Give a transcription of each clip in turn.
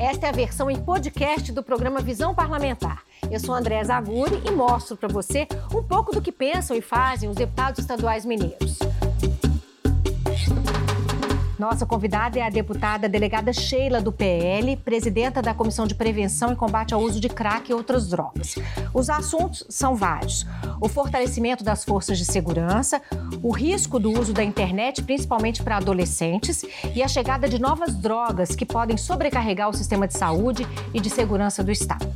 Esta é a versão em podcast do programa Visão Parlamentar. Eu sou André Zaguri e mostro para você um pouco do que pensam e fazem os deputados estaduais mineiros. Nossa convidada é a deputada delegada Sheila do PL, presidenta da Comissão de Prevenção e Combate ao Uso de Crack e outras drogas. Os assuntos são vários: o fortalecimento das forças de segurança, o risco do uso da internet, principalmente para adolescentes, e a chegada de novas drogas que podem sobrecarregar o sistema de saúde e de segurança do Estado.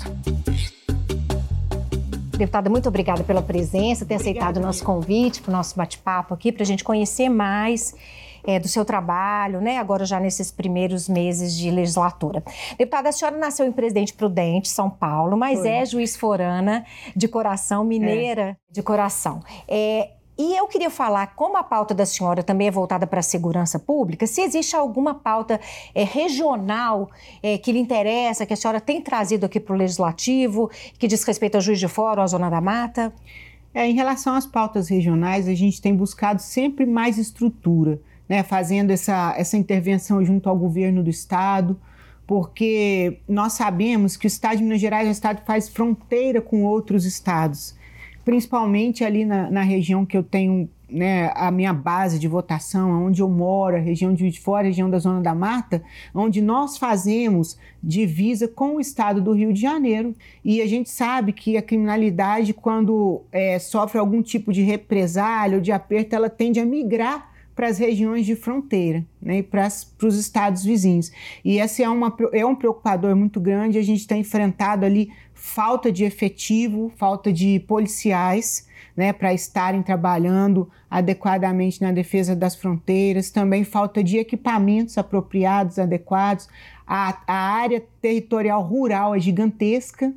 Deputada, muito obrigada pela presença, ter obrigada, aceitado o nosso convite para o nosso bate-papo aqui, para a gente conhecer mais é, do seu trabalho, né? Agora já nesses primeiros meses de legislatura. Deputada, a senhora nasceu em Presidente Prudente, São Paulo, mas Foi. é juiz forana de coração, mineira é. de coração. É, e eu queria falar, como a pauta da senhora também é voltada para a segurança pública, se existe alguma pauta é, regional é, que lhe interessa, que a senhora tem trazido aqui para o Legislativo, que diz respeito ao Juiz de Fora ou à Zona da Mata? É, em relação às pautas regionais, a gente tem buscado sempre mais estrutura né, fazendo essa, essa intervenção junto ao governo do estado, porque nós sabemos que o estado de Minas Gerais é um estado que faz fronteira com outros estados, principalmente ali na, na região que eu tenho né, a minha base de votação, onde eu moro, a região de Fora, a região da Zona da Mata, onde nós fazemos divisa com o estado do Rio de Janeiro. E a gente sabe que a criminalidade, quando é, sofre algum tipo de represália ou de aperto, ela tende a migrar para as regiões de fronteira né, e para, os estados vizinhos. E esse é, uma, é um preocupador muito grande. A gente tem enfrentado ali falta de efetivo, falta de policiais né, para estarem trabalhando adequadamente na defesa das fronteiras, também falta de equipamentos apropriados, adequados. A, a área territorial rural é gigantesca,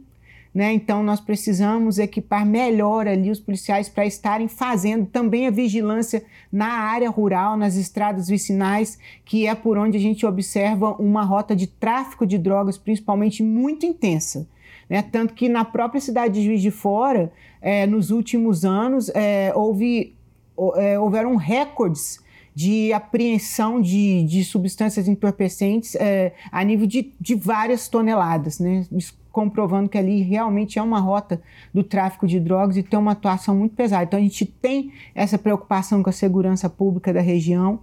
né? Então, nós precisamos equipar melhor ali os policiais para estarem fazendo também a vigilância na área rural, nas estradas vicinais, que é por onde a gente observa uma rota de tráfico de drogas, principalmente muito intensa. Né? Tanto que na própria cidade de Juiz de Fora, é, nos últimos anos, é, houve, é, houveram recordes de apreensão de, de substâncias entorpecentes é, a nível de, de várias toneladas, né? comprovando que ali realmente é uma rota do tráfico de drogas e tem uma atuação muito pesada. Então a gente tem essa preocupação com a segurança pública da região,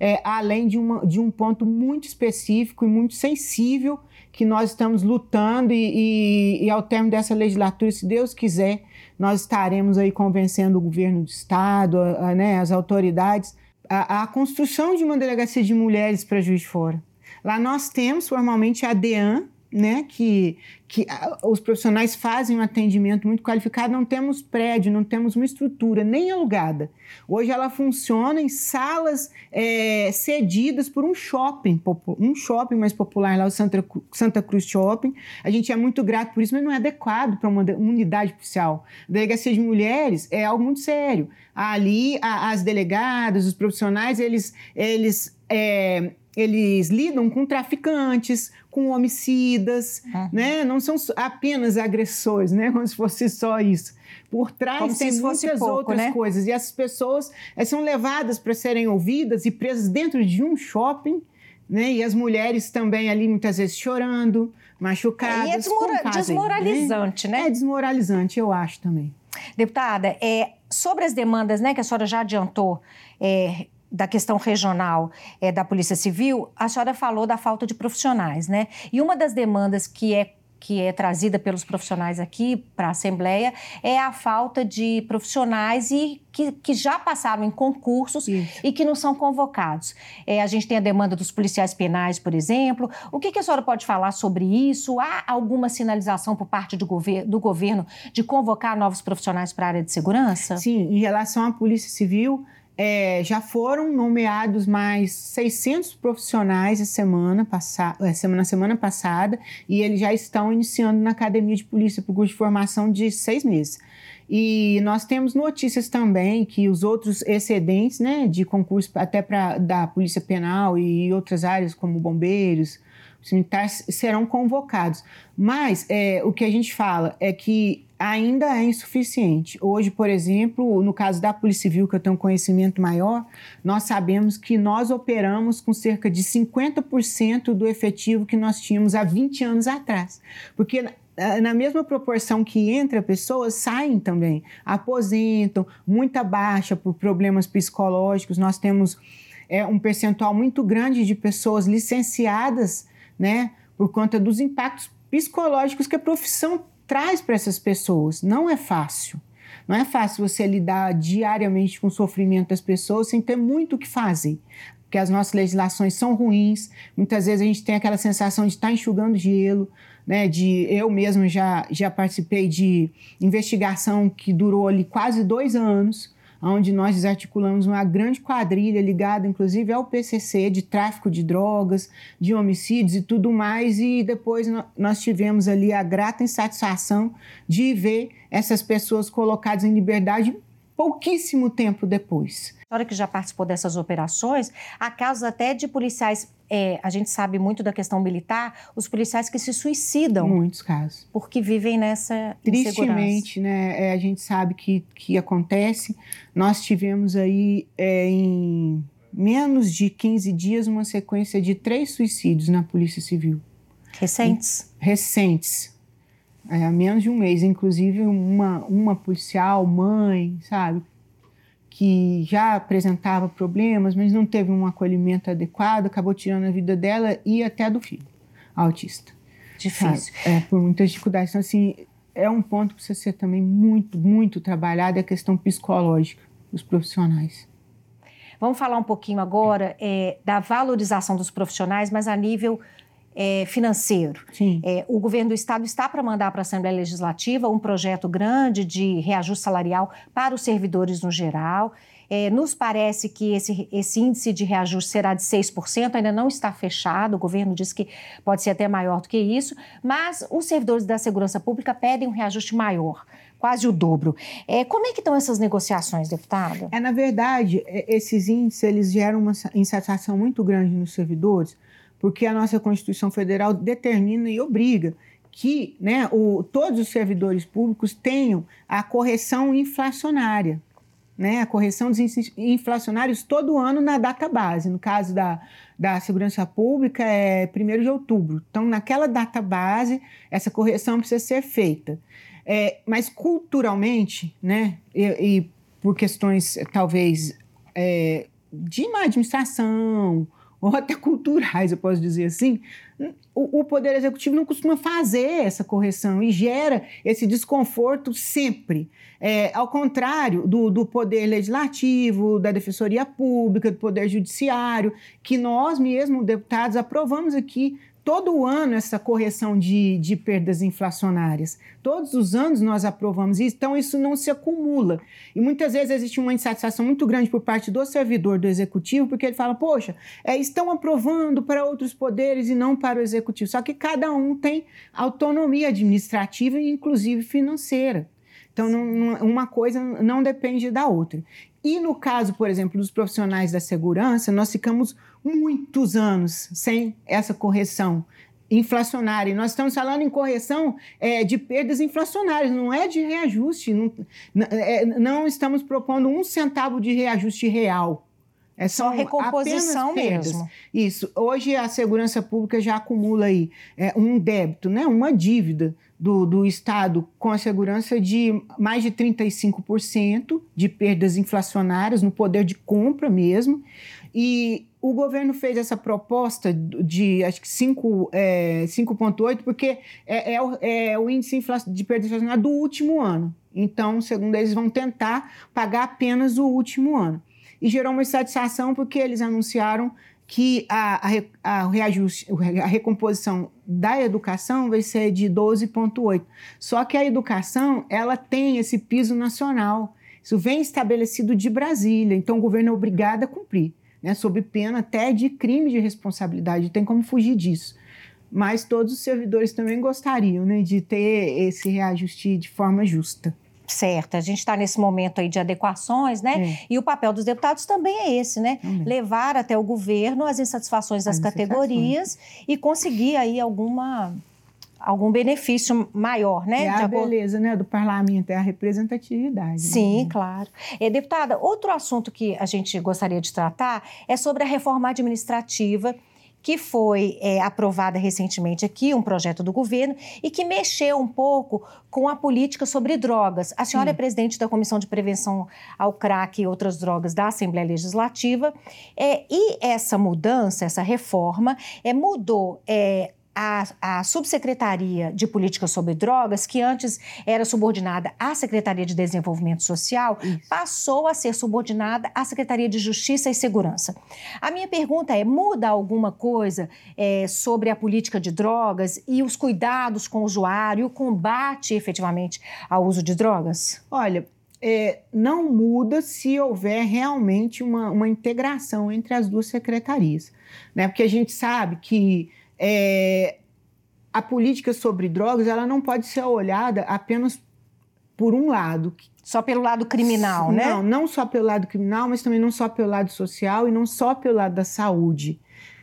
é, além de, uma, de um ponto muito específico e muito sensível que nós estamos lutando e, e, e, ao término dessa legislatura, se Deus quiser, nós estaremos aí convencendo o governo do estado, a, a, né, as autoridades, a, a, construção de uma delegacia de mulheres para Juiz de Fora. Lá nós temos formalmente a DEAN, né, que, que os profissionais fazem um atendimento muito qualificado, não temos prédio, não temos uma estrutura nem alugada. Hoje ela funciona em salas é, cedidas por um shopping, um shopping mais popular lá, o Santa, Santa Cruz Shopping. A gente é muito grato por isso, mas não é adequado para uma, unidade policial. Delegacia de mulheres é algo muito sério. Ali, a, as delegadas, os profissionais, eles, eles é, eles lidam com traficantes, com homicidas, uhum. né? Não são apenas agressores, né? Como se fosse só isso. Por trás Como tem muitas pouco, outras né? coisas. E essas pessoas eh, são levadas para serem ouvidas e presas dentro de um shopping, né? E as mulheres também ali muitas vezes chorando, machucadas. É, e é desmora fazem, desmoralizante, né? né? É desmoralizante, eu acho também. Deputada, é, sobre as demandas né, que a senhora já adiantou, é, da questão regional é, da Polícia Civil, a senhora falou da falta de profissionais, né? E uma das demandas que é que é trazida pelos profissionais aqui para a Assembleia é a falta de profissionais e que, que já passaram em concursos Isso. e que não são convocados. É, a gente tem a demanda dos policiais penais, por exemplo. O que, que, a senhora pode falar sobre isso? Há alguma sinalização por parte do, gover do governo de convocar novos profissionais para a área de segurança? Sim, em relação à Polícia Civil, é, já foram nomeados mais 600 profissionais semana, é, semana, semana passada e eles já estão iniciando na Academia de Polícia por curso de formação de seis meses. E nós temos notícias também que os outros excedentes né, de concurso, até para da Polícia Penal e outras áreas, como bombeiros, militares, serão convocados. Mas é, o que a gente fala é que ainda é insuficiente. Hoje, por exemplo, no caso da Polícia Civil, que eu tenho um conhecimento maior, nós sabemos que nós operamos com cerca de 50% do efetivo que nós tínhamos há 20 anos atrás. Porque na mesma proporção que entra pessoas, saem também, aposentam, muita baixa por problemas psicológicos. Nós temos é, um percentual muito grande de pessoas licenciadas, né, por conta dos impactos psicológicos que a profissão traz para essas pessoas. Não é fácil. Não é fácil você lidar diariamente com o sofrimento das pessoas sem ter muito o que fazer. Porque as nossas legislações são ruins, muitas vezes a gente tem aquela sensação de estar enxugando gelo, né? De eu mesmo já, já participei de investigação que durou ali quase dois anos, onde nós desarticulamos uma grande quadrilha ligada, inclusive, ao PCC de tráfico de drogas, de homicídios e tudo mais, e depois nós tivemos ali a grata insatisfação de ver essas pessoas colocadas em liberdade pouquíssimo tempo depois. A senhora que já participou dessas operações, há casos até de policiais, é, a gente sabe muito da questão militar, os policiais que se suicidam. Muitos casos. Porque vivem nessa Tristemente, né, é, a gente sabe que, que acontece. Nós tivemos aí é, em menos de 15 dias uma sequência de três suicídios na Polícia Civil. Recentes? Recentes é, há menos de um mês, inclusive uma, uma policial, mãe, sabe, que já apresentava problemas, mas não teve um acolhimento adequado, acabou tirando a vida dela e até do filho, autista. Difícil. É, por muitas dificuldades. Então, assim, é um ponto que precisa ser também muito, muito trabalhado, é a questão psicológica dos profissionais. Vamos falar um pouquinho agora é, da valorização dos profissionais, mas a nível é, financeiro. É, o governo do estado está para mandar para a Assembleia Legislativa um projeto grande de reajuste salarial para os servidores no geral. É, nos parece que esse, esse índice de reajuste será de 6%, ainda não está fechado, o governo diz que pode ser até maior do que isso, mas os servidores da segurança pública pedem um reajuste maior, quase o dobro. É, como é que estão essas negociações, deputada? É, na verdade, é, esses índices eles geram uma insatisfação muito grande nos servidores, porque a nossa Constituição Federal determina e obriga que né, o, todos os servidores públicos tenham a correção inflacionária, né, a correção dos inflacionários todo ano na data base. No caso da, da segurança pública, é 1 de outubro. Então, naquela data base, essa correção precisa ser feita. É, mas culturalmente, né, e, e por questões talvez é, de má administração, ou até culturais, eu posso dizer assim, o, o, Poder Executivo não costuma fazer essa correção e gera esse desconforto sempre. É, ao contrário do, do Poder Legislativo, da Defensoria Pública, do Poder Judiciário, que nós mesmos, deputados, aprovamos aqui todo ano essa correção de, de perdas inflacionárias. Todos os anos nós aprovamos isso, então isso não se acumula. E muitas vezes existe uma insatisfação muito grande por parte do servidor do executivo, porque ele fala, poxa, é, estão aprovando para outros poderes e não para o executivo. Só que cada um tem autonomia administrativa e inclusive financeira. Então, não, uma coisa não depende da outra. E no caso, por exemplo, dos profissionais da segurança, nós ficamos muitos anos sem essa correção inflacionária. nós estamos falando em correção é, de perdas inflacionárias, não é de reajuste. Não, é, não estamos propondo um centavo de reajuste real. É só recomposição mesmo. Isso. Hoje a segurança pública já acumula aí é, um débito, né, uma dívida do, do Estado com a segurança de mais de 35% de perdas inflacionárias no poder de compra mesmo. E o governo fez essa proposta de acho que 5,8, é, porque é, é, o, é o índice de perda inflacionária do último ano. Então, segundo eles, vão tentar pagar apenas o último ano. E gerou uma insatisfação porque eles anunciaram que a, a, a, reajuste, a recomposição da educação vai ser de 12,8. Só que a educação ela tem esse piso nacional. Isso vem estabelecido de Brasília, então o governo é obrigado a cumprir, né, sob pena até de crime de responsabilidade, tem como fugir disso. Mas todos os servidores também gostariam né, de ter esse reajuste de forma justa. Certo, a gente está nesse momento aí de adequações, né? É. E o papel dos deputados também é esse, né? Também. Levar até o governo as insatisfações das as categorias insatisfações. e conseguir aí alguma algum benefício maior, né? É a beleza né, do parlamento, é a representatividade. Né? Sim, né? claro. É, deputada, outro assunto que a gente gostaria de tratar é sobre a reforma administrativa que foi é, aprovada recentemente aqui, um projeto do governo, e que mexeu um pouco com a política sobre drogas. A senhora Sim. é presidente da Comissão de Prevenção ao Crack e Outras Drogas da Assembleia Legislativa, é, e essa mudança, essa reforma, é, mudou é, a, a Subsecretaria de Política sobre Drogas, que antes era subordinada à Secretaria de Desenvolvimento Social, Isso. passou a ser subordinada à Secretaria de Justiça e Segurança. A minha pergunta é: muda alguma coisa é, sobre a política de drogas e os cuidados com o usuário, e o combate efetivamente ao uso de drogas? Olha, é, não muda se houver realmente uma, uma integração entre as duas secretarias. Né? Porque a gente sabe que é, a política sobre drogas ela não pode ser olhada apenas por um lado. Só pelo lado criminal, não, né? Não, não só pelo lado criminal, mas também não só pelo lado social e não só pelo lado da saúde.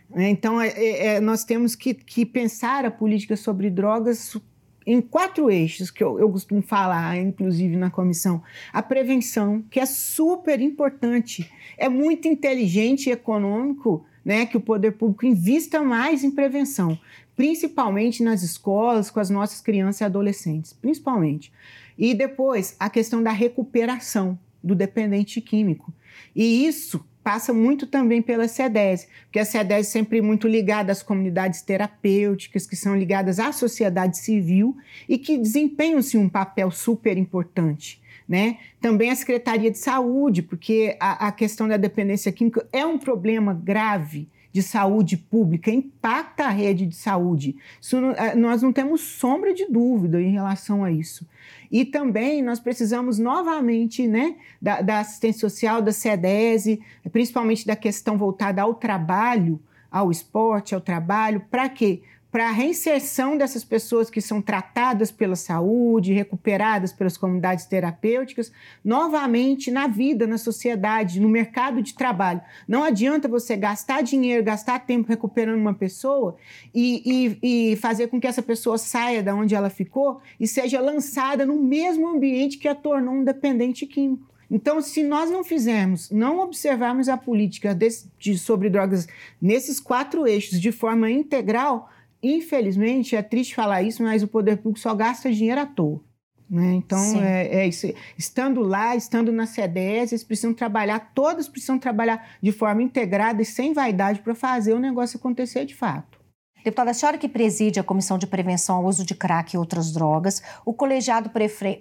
Né? Então, é, é, é, nós temos que, que, pensar a política sobre drogas em quatro eixos, que eu, eu costumo falar, inclusive na comissão. A prevenção, que é super importante, é muito inteligente e econômico né, que o poder público invista mais em prevenção, principalmente nas escolas, com as nossas crianças e adolescentes, principalmente. E depois, a questão da recuperação do dependente químico. E isso passa muito também pela CEDES, porque a CEDES é sempre muito ligada às comunidades terapêuticas, que são ligadas à sociedade civil e que desempenham-se um papel super importante né? Também a Secretaria de Saúde, porque a, a questão da dependência química é um problema grave de saúde pública, impacta a rede de saúde. Não, eh, nós não temos sombra de dúvida em relação a isso. E também nós precisamos novamente né, da, da assistência social, da CEDESE, principalmente da questão voltada ao trabalho, ao esporte, ao trabalho, para quê? Para a reinserção dessas pessoas que são tratadas pela saúde, recuperadas pelas comunidades terapêuticas, novamente na vida, na sociedade, no mercado de trabalho. Não adianta você gastar dinheiro, gastar tempo recuperando uma pessoa e, e, e fazer com que essa pessoa saia da onde ela ficou e seja lançada no mesmo ambiente que a tornou um dependente químico. Então, se nós não fizermos, não observarmos a política de, de, sobre drogas nesses quatro eixos de forma integral, infelizmente, é triste falar isso, mas o poder público só gasta dinheiro à toa. Né? Então, é, é, isso. Estando lá, estando na CEDES, eles precisam trabalhar, todos precisam trabalhar de forma integrada e sem vaidade para fazer o negócio acontecer de fato. Deputada, a senhora que preside a Comissão de Prevenção ao Uso de Crack e Outras Drogas, o colegiado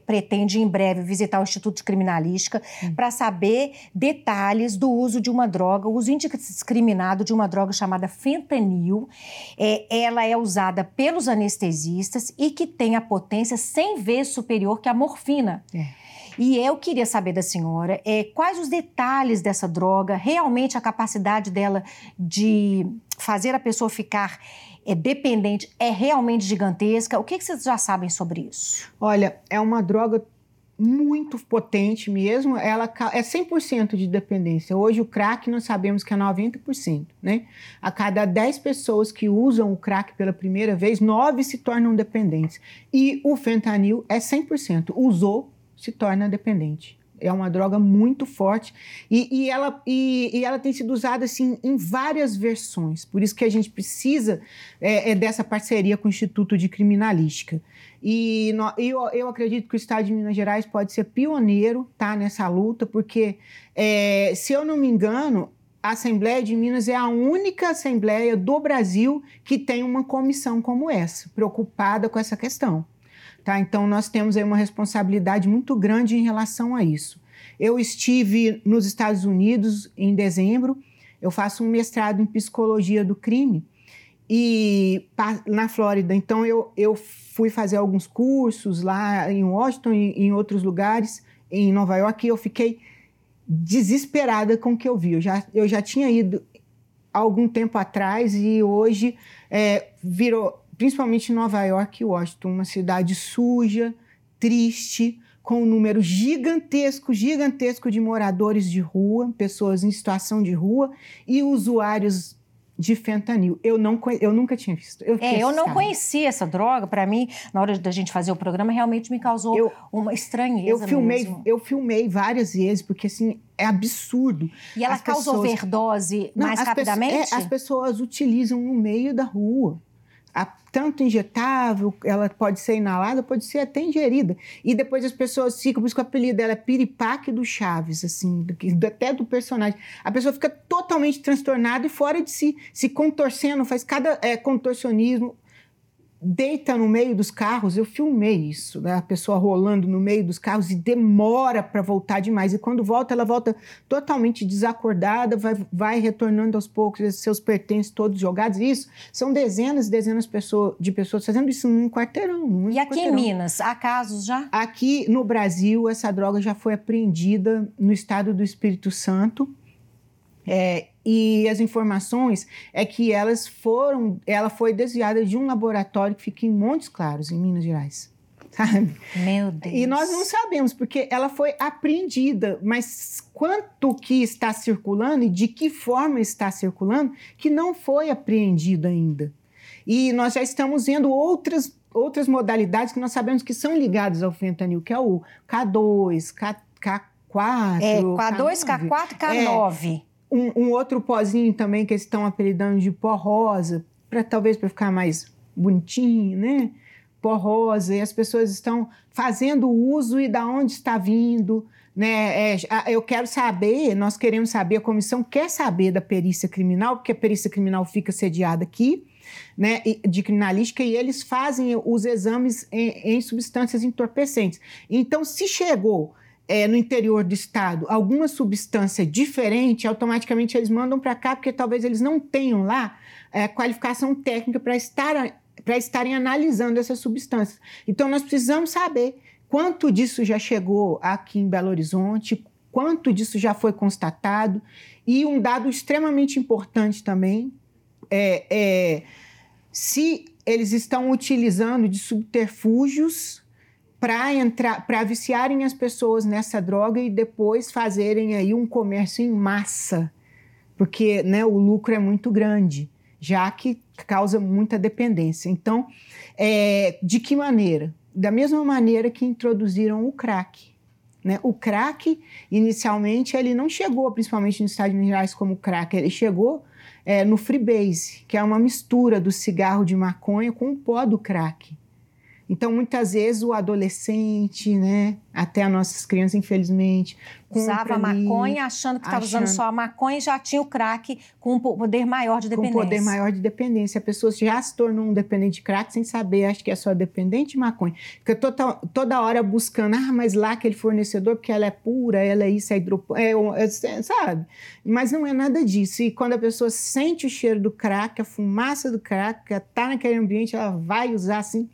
pretende em breve visitar o Instituto de Criminalística hum. para saber detalhes do uso de uma droga, o uso indiscriminado de uma droga chamada fentanil. É, ela é usada pelos anestesistas e que tem a potência 100 vezes superior que a morfina. É. E eu queria saber da senhora é, quais os detalhes dessa droga, realmente a capacidade dela de fazer a pessoa ficar é dependente é realmente gigantesca? O que, que vocês já sabem sobre isso? Olha, é uma droga muito potente mesmo, ela é 100% de dependência. Hoje o crack nós sabemos que é 90%, né? A cada 10 pessoas que usam o crack pela primeira vez, 9 se tornam dependentes. E o fentanil é 100%. Usou, se torna dependente é uma droga muito forte e, e ela, e, e, ela tem sido usada assim, em várias versões. Por isso que a gente precisa é, é dessa parceria com o Instituto de Criminalística. E no, eu, eu acredito que o Estado de Minas Gerais pode ser pioneiro tá, nessa luta, porque, é, se eu não me engano, a Assembleia de Minas é a única Assembleia do Brasil que tem uma comissão como essa, preocupada com essa questão. Tá? Então, nós temos aí uma responsabilidade muito grande em relação a isso. Eu estive nos Estados Unidos em dezembro, eu faço um mestrado em psicologia do crime e na Flórida. Então, eu, eu fui fazer alguns cursos lá em Washington e em outros lugares, em Nova York, e eu fiquei desesperada com o que eu vi. Eu já, eu já tinha ido algum tempo atrás e hoje é, virou principalmente Nova York e Washington, uma cidade suja, triste, com um número gigantesco, gigantesco de moradores de rua, pessoas em situação de rua e usuários de fentanil. Eu, não, eu nunca tinha visto. Eu, é, eu não conhecia essa droga. Para mim, na hora da gente fazer o programa, realmente me causou eu, uma estranheza. Eu filmei, mesmo. eu filmei várias vezes, porque assim, é absurdo. E ela as causa pessoas... overdose mais as rapidamente? Pessoas, é, as pessoas utilizam no meio da rua a, tanto injetável, ela pode ser inalada, pode ser até ingerida. E depois as pessoas ficam, por isso que o apelido dela é piripaque do Chaves, assim, do, até do personagem. A pessoa fica totalmente transtornada e fora de si, se contorcendo, faz cada é, contorcionismo deita no meio dos carros, eu filmei isso, né? a pessoa rolando no meio dos carros e demora para voltar demais. E quando volta, ela volta totalmente desacordada, vai, vai retornando aos poucos seus pertences todos jogados. E isso são dezenas e dezenas de pessoas fazendo isso num quarteirão. Num e aqui quarteirão. em Minas, há casos já? Aqui no Brasil, essa droga já foi apreendida no estado do Espírito Santo. É, e as informações é que elas foram, ela foi desviada de um laboratório que fica em Montes Claros, em Minas Gerais. Sabe? Meu Deus. E nós não sabemos, porque ela foi apreendida, mas quanto que está circulando e de que forma está circulando, que não foi apreendido ainda. E nós já estamos vendo outras, outras modalidades que nós sabemos que são ligadas ao fentanil, que é o K2, K, K4. É, K2, K4 e K9. É, um, um, outro pozinho também que eles estão apelidando de pó rosa, para talvez para ficar mais bonitinho, né? Pó rosa, e as pessoas estão fazendo uso e da onde está vindo, né? É, eu quero saber, nós queremos saber, a comissão quer saber da perícia criminal, porque a perícia criminal fica sediada aqui, né, de criminalística e eles fazem os exames em, em substâncias entorpecentes. Então, se chegou é, no interior do estado alguma substância diferente, automaticamente eles mandam para cá, porque talvez eles não tenham lá é, qualificação técnica para estar, estarem analisando essas substâncias. Então, nós precisamos saber quanto disso já chegou aqui em Belo Horizonte, quanto disso já foi constatado. E um dado extremamente importante também é, é se eles estão utilizando de subterfúgios para entrar, para viciarem as pessoas nessa droga e depois fazerem aí um comércio em massa, porque né, o lucro é muito grande, já que causa muita dependência. Então, é, de que maneira? Da mesma maneira que introduziram o crack. Né? O crack, inicialmente, ele não chegou, principalmente nos Estados Unidos, como crack, ele chegou é, no freebase, que é uma mistura do cigarro de maconha com o pó do crack. Então, muitas vezes, o adolescente, né, até as nossas crianças, infelizmente, usava maconha achando que estava usando só a maconha e já tinha o crack com um poder maior de dependência. Com poder maior de dependência. A pessoa já se tornou um dependente de crack sem saber, acho que é só dependente de maconha. Fica toda, toda hora buscando, ah, mas lá aquele fornecedor, porque ela é pura, ela é isso, é hidropônico, é, é, sabe? Mas não é nada disso. E quando a pessoa sente o cheiro do crack, a fumaça do crack, está naquele ambiente, ela vai usar assim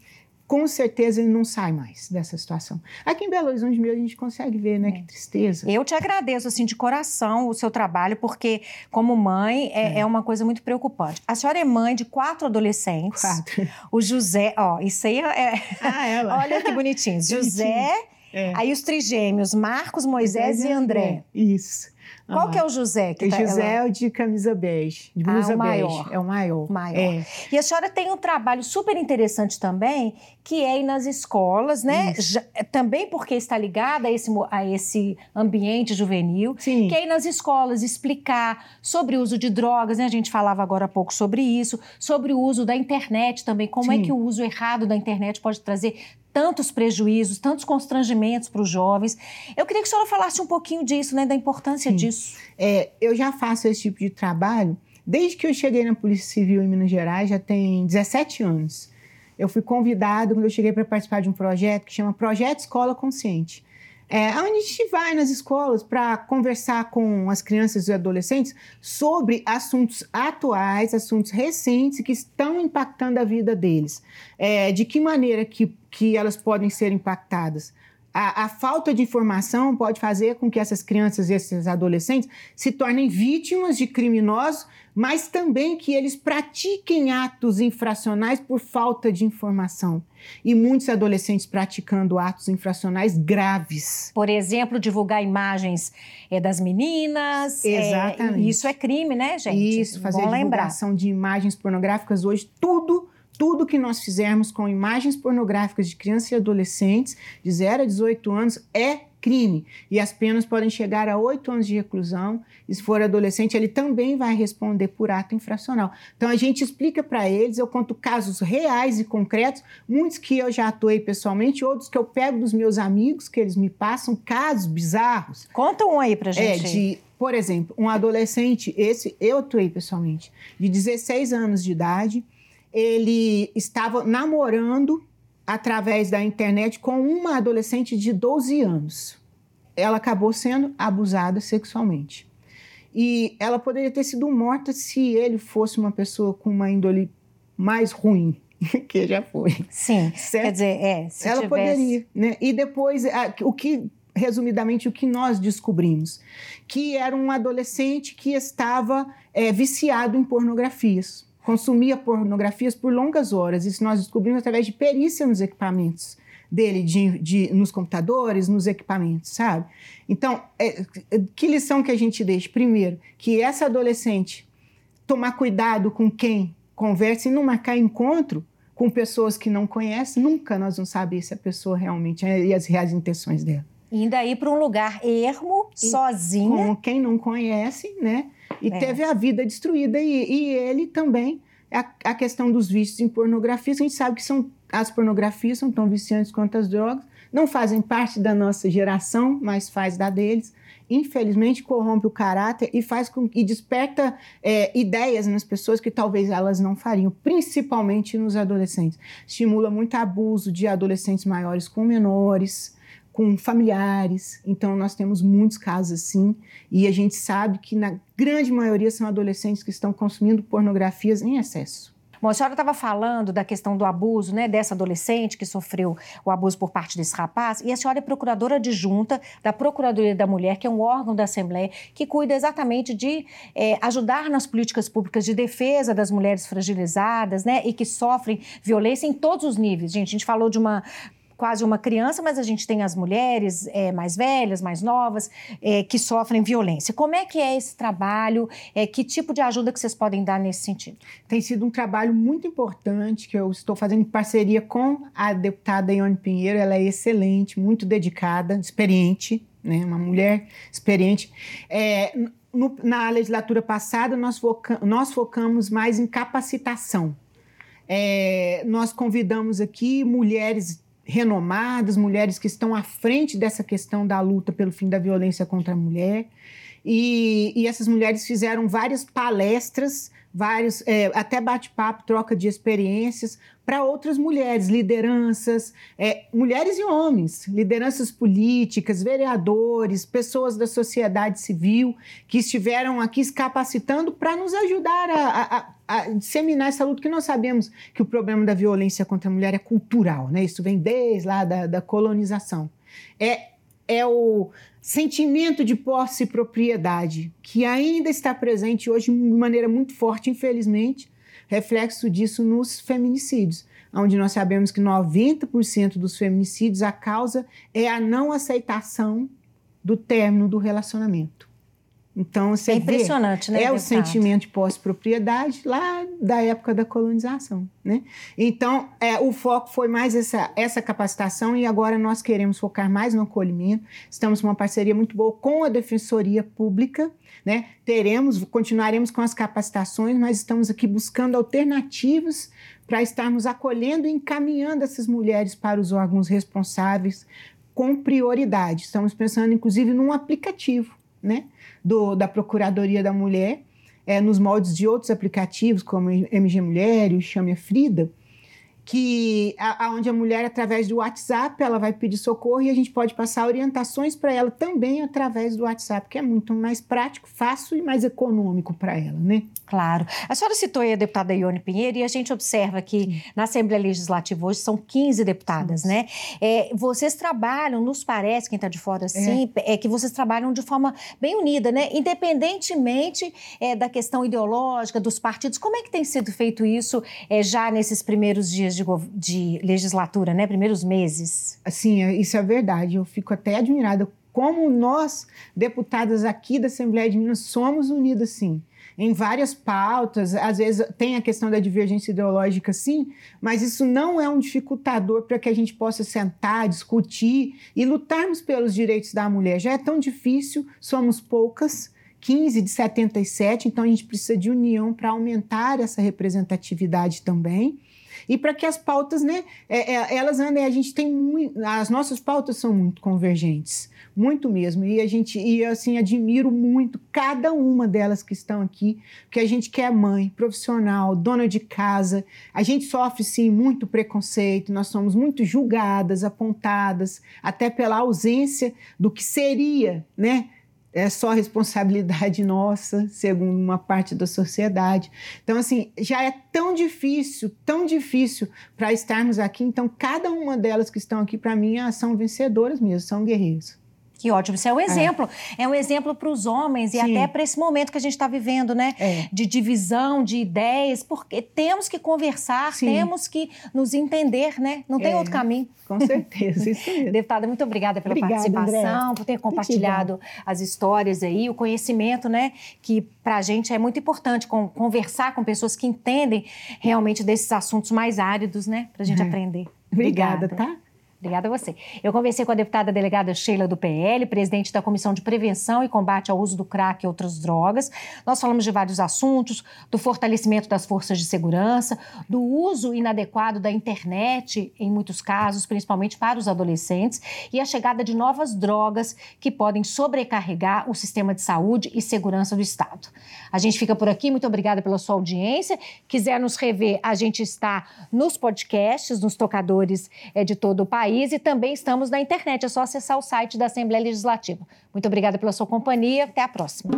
com certeza ele não sai mais dessa situação. Aqui em Belo Horizonte mesmo a gente consegue ver, né? É. Que tristeza. Eu te agradeço, assim, de coração o seu trabalho, porque como mãe é, é. é, uma coisa muito preocupante. A senhora é mãe de quatro adolescentes. Quatro. O José, ó, isso aí é... Ah, ela. Olha que bonitinho. José... É. Aí os trigêmeos, Marcos, Moisés e André. André. Isso. Qual que é o José? Que o tá, José ela... é o de camisa bege, de blusa ah, o bege. Maior. É o maior. maior. É. E a senhora tem um trabalho super interessante também, que é ir nas escolas, né? Já, também porque está ligada a esse, a esse ambiente juvenil. Sim. Que é ir nas escolas explicar sobre o uso de drogas, né? A gente falava agora há pouco sobre isso, sobre o uso da internet também, como é Sim. é que o uso errado da internet pode trazer tantos prejuízos, tantos constrangimentos para os jovens. Eu queria que a senhora falasse um pouquinho disso, né, da importância Sim. disso. É, eu já faço esse tipo de trabalho desde que eu cheguei na Polícia Civil em Minas Gerais, já tem 17 anos. Eu fui convidado quando eu cheguei para participar de um projeto que chama Projeto Escola Consciente. É, onde a gente vai nas escolas para conversar com as crianças e adolescentes sobre assuntos atuais, assuntos recentes que estão impactando a vida deles. É, de que maneira que, que elas podem ser impactadas? A, a, falta de informação pode fazer com que essas crianças e esses adolescentes se tornem vítimas de criminosos, mas também que eles pratiquem atos infracionais por falta de informação. E muitos adolescentes praticando atos infracionais graves. Por exemplo, divulgar imagens é, das meninas. É, Exatamente. É, isso é crime, né, gente? Isso, fazer Bom divulgação lembrar. de imagens pornográficas hoje, tudo tudo que nós fizermos com imagens pornográficas de crianças e adolescentes de 0 a 18 anos é crime. E as penas podem chegar a 8 anos de reclusão. E se for adolescente, ele também vai responder por ato infracional. Então a gente explica para eles, eu conto casos reais e concretos, muitos que eu já atuei pessoalmente, outros que eu pego dos meus amigos, que eles me passam, casos bizarros. Conta um aí pra gente. É, de, por exemplo, um adolescente, esse eu atuei pessoalmente, de 16 anos de idade ele estava namorando através da internet com uma adolescente de 12 anos. Ela acabou sendo abusada sexualmente. E ela poderia ter sido morta se ele fosse uma pessoa com uma índole mais ruim, que já foi. Sim, certo? quer dizer, é, se ela tivesse... poderia, né? E depois, o que resumidamente o que nós descobrimos, que era um adolescente que estava é, viciado em pornografias consumia pornografias por longas horas. Isso nós descobrimos através de perícia nos equipamentos dele, de, de, nos computadores, nos equipamentos, sabe? Então, é, que lição que a gente deixa? Primeiro, que essa adolescente tomar cuidado com quem conversa e não marcar encontro com pessoas que não conhece, nunca nós vamos saber se a pessoa realmente é, e as reais intenções dela. E ainda ir para um lugar ermo, e sozinha. Com quem não conhece, né? E é. teve a vida destruída. E, e ele também, a, a, questão dos vícios em pornografia, a gente sabe que são, as pornografias são tão viciantes quanto as drogas, não fazem parte da nossa geração, mas faz da deles. Infelizmente, corrompe o caráter e faz com e desperta é, ideias nas pessoas que talvez elas não fariam, principalmente nos adolescentes. Estimula muito abuso de adolescentes maiores com menores com familiares. Então, nós temos muitos casos assim, e a gente sabe que, na grande maioria, são adolescentes que estão consumindo pornografias em excesso. Bom, a senhora estava falando da questão do abuso, né, dessa adolescente que sofreu o abuso por parte desse rapaz, e a senhora é procuradora adjunta da Procuradoria da Mulher, que é um órgão da Assembleia que cuida exatamente de é, ajudar nas políticas públicas de defesa das mulheres fragilizadas, né, e que sofrem violência em todos os níveis. Gente, a gente falou de uma quase uma criança, mas a gente tem as mulheres é, mais velhas, mais novas, é, que sofrem violência. Como é que é esse trabalho? É, que tipo de ajuda que vocês podem dar nesse sentido? Tem sido um trabalho muito importante que eu estou fazendo em parceria com a deputada Ione Pinheiro. Ela é excelente, muito dedicada, experiente, né? uma mulher experiente. É, no, na legislatura passada, nós, foca nós focamos mais em capacitação. É, nós convidamos aqui mulheres renomadas, mulheres que estão à frente dessa questão da luta pelo fim da violência contra a mulher. E, e essas mulheres fizeram várias palestras, vários, é, até bate-papo, troca de experiências para outras mulheres, lideranças, é, mulheres e homens, lideranças políticas, vereadores, pessoas da sociedade civil que estiveram aqui se capacitando para nos ajudar a, a, a, disseminar essa luta, que nós sabemos que o problema da violência contra a mulher é cultural, né? Isso vem desde lá da, da colonização. É, é o sentimento de posse e propriedade que ainda está presente hoje de maneira muito forte, infelizmente, reflexo disso nos feminicídios, onde nós sabemos que 90% dos feminicídios a causa é a não aceitação do término do relacionamento. Então, você é impressionante, vê, né? É o sentimento de posse-propriedade lá da época da colonização, né? Então, é, o foco foi mais essa, essa capacitação e agora nós queremos focar mais no acolhimento. Estamos uma parceria muito boa com a Defensoria Pública, né? Teremos, continuaremos com as capacitações, mas estamos aqui buscando alternativas para estarmos acolhendo e encaminhando essas mulheres para os órgãos responsáveis com prioridade. Estamos pensando, inclusive, num aplicativo, né? do, da Procuradoria da Mulher, é, nos moldes de outros aplicativos, como MG Mulher e o Chame a Frida, que aonde a, a mulher através do WhatsApp ela vai pedir socorro e a gente pode passar orientações para ela também através do WhatsApp, que é muito mais prático, fácil e mais econômico para ela, né? Claro. A senhora citou aí a deputada Ione Pinheiro e a gente observa que Sim. na Assembleia Legislativa hoje são 15 deputadas, né? É, vocês trabalham, nos parece, quem está de fora assim, é. é. que vocês trabalham de forma bem unida, né? Independentemente é, da questão ideológica dos partidos, como é que tem sido feito isso é, já nesses primeiros dias de, de legislatura, né? Primeiros meses. Assim, isso é verdade. Eu fico até admirada como nós, deputadas aqui da Assembleia de Minas, somos unidas, sim em várias pautas. Às vezes tem a questão da divergência ideológica, sim, mas isso não é um dificultador para que a gente possa sentar, discutir e lutarmos pelos direitos da mulher. Já é tão difícil, somos poucas. 15 de 77, então a gente precisa de união para aumentar essa representatividade também e para que as pautas, né, é, é, elas andem, a gente tem muito, as nossas pautas são muito convergentes, muito mesmo, e a gente, e assim, admiro muito cada uma delas que estão aqui, porque a gente quer mãe, profissional, dona de casa, a gente sofre, sim, muito preconceito, nós somos muito julgadas, apontadas, até pela ausência do que seria, né, é só responsabilidade nossa, segundo uma parte da sociedade. Então, assim, já é tão difícil, tão difícil para estarmos aqui. Então, cada uma delas que estão aqui, para mim, são vencedoras mesmo, são guerreiros. Que ótimo, isso é um é. exemplo. É, é um exemplo para os homens e Sim. até para esse momento que a gente está vivendo, né? É. De divisão de ideias, porque temos que conversar, Sim. temos que nos entender, né? Não tem é. outro caminho. Com certeza, isso mesmo. Deputada, muito obrigada pela participação, André. por ter compartilhado as histórias aí, o conhecimento, né? Que para a gente é muito importante conversar com pessoas que entendem realmente desses assuntos mais áridos, né? Para a gente é. aprender. Obrigada, obrigada, tá? Obrigada a você. Eu conversei com a deputada delegada Sheila do PL, presidente da Comissão de Prevenção e Combate ao Uso do Crack e outras drogas. Nós falamos de vários assuntos, do fortalecimento das forças de segurança, do uso inadequado da internet, em muitos casos, principalmente para os adolescentes, e a chegada de novas drogas que podem sobrecarregar o sistema de saúde e segurança do Estado. A gente fica por aqui, muito obrigada pela sua audiência. Quiser nos rever, a gente está nos podcasts, nos tocadores é, de todo o país país e também estamos na internet. É só acessar o site da Assembleia Legislativa. Muito obrigada pela sua companhia. Até a próxima.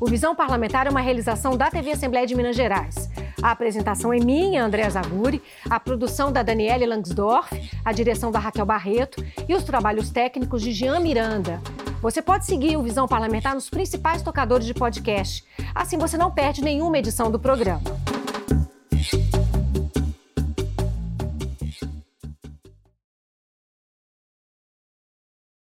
O Visão Parlamentar é uma realização da TV Assembleia de Minas Gerais. A apresentação é minha, André Zaguri, a produção da Daniele Langsdorff, a direção da Raquel Barreto e os trabalhos técnicos de Jean Miranda. Você pode seguir o Visão Parlamentar nos principais tocadores de podcast. Assim você não perde nenhuma edição do programa.